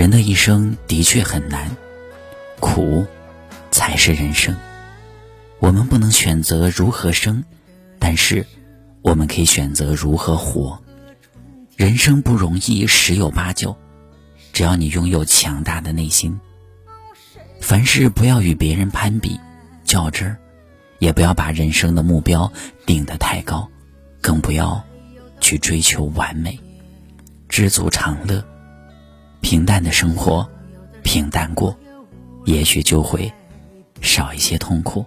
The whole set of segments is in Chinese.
人的一生的确很难，苦才是人生。我们不能选择如何生，但是我们可以选择如何活。人生不容易，十有八九。只要你拥有强大的内心，凡事不要与别人攀比、较真儿，也不要把人生的目标定得太高，更不要去追求完美。知足常乐，平淡的生活，平淡过，也许就会少一些痛苦，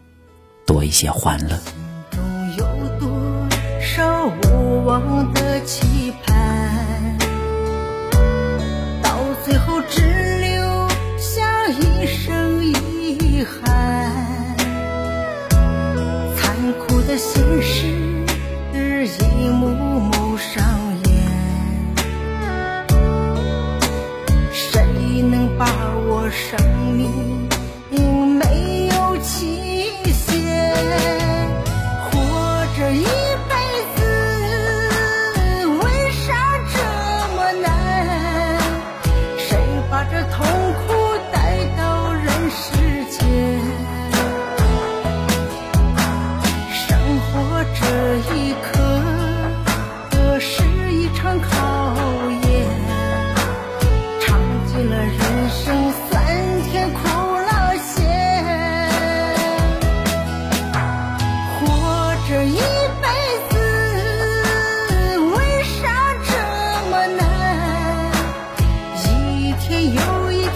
多一些欢乐。心中有多少无望的期盼，到最后只留下一生遗憾。残酷的现实一幕生命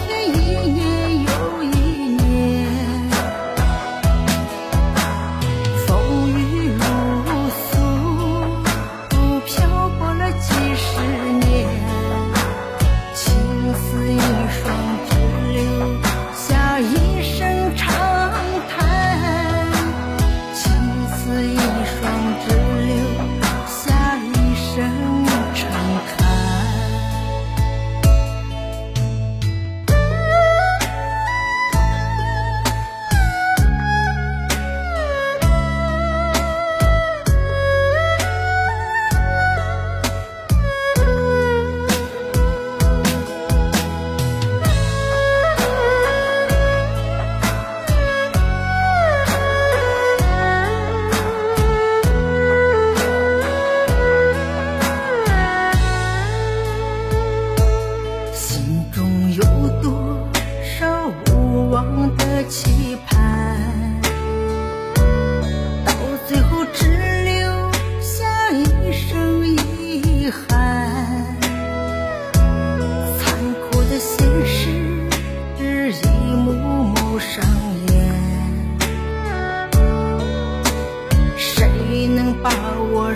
天，一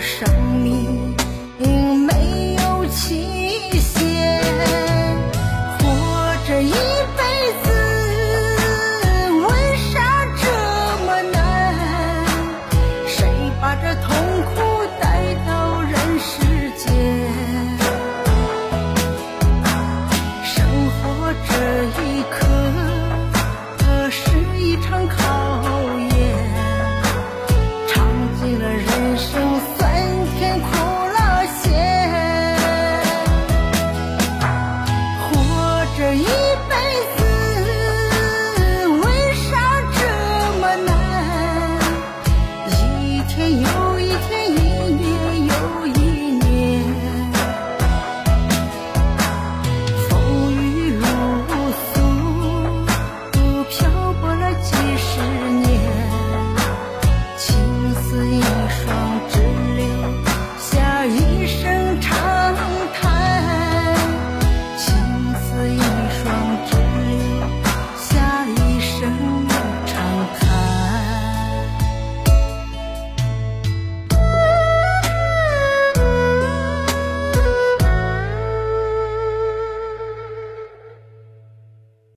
谁能把握生命？